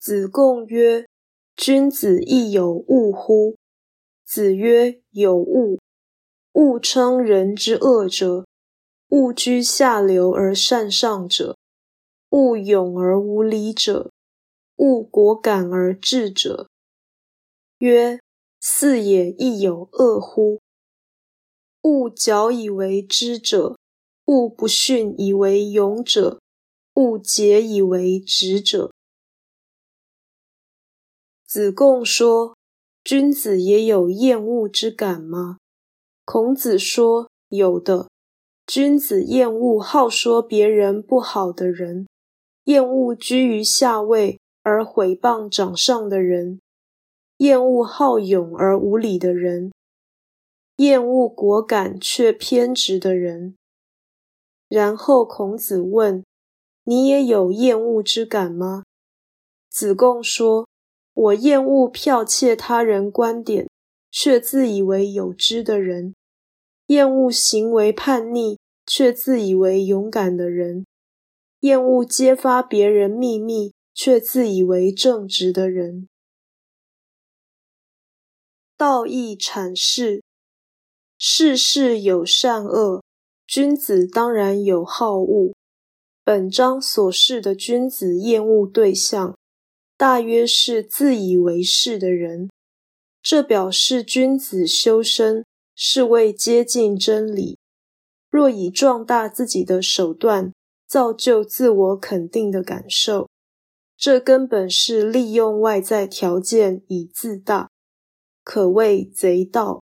子贡曰：“君子亦有恶乎？”子曰：“有恶。恶称人之恶者，恶居下流而善上者，恶勇而无礼者，恶果敢而智者。”曰：“四也亦有恶乎？恶矫以为知者，恶不逊以为勇者，恶竭以为直者。”子贡说：“君子也有厌恶之感吗？”孔子说：“有的。君子厌恶好说别人不好的人，厌恶居于下位而毁谤长上的人，厌恶好勇而无礼的人，厌恶果敢却偏执的人。”然后孔子问：“你也有厌恶之感吗？”子贡说。我厌恶剽窃他人观点却自以为有知的人，厌恶行为叛逆却自以为勇敢的人，厌恶揭发别人秘密却自以为正直的人。道义阐释：世事有善恶，君子当然有好恶。本章所示的君子厌恶对象。大约是自以为是的人，这表示君子修身是为接近真理。若以壮大自己的手段造就自我肯定的感受，这根本是利用外在条件以自大，可谓贼道。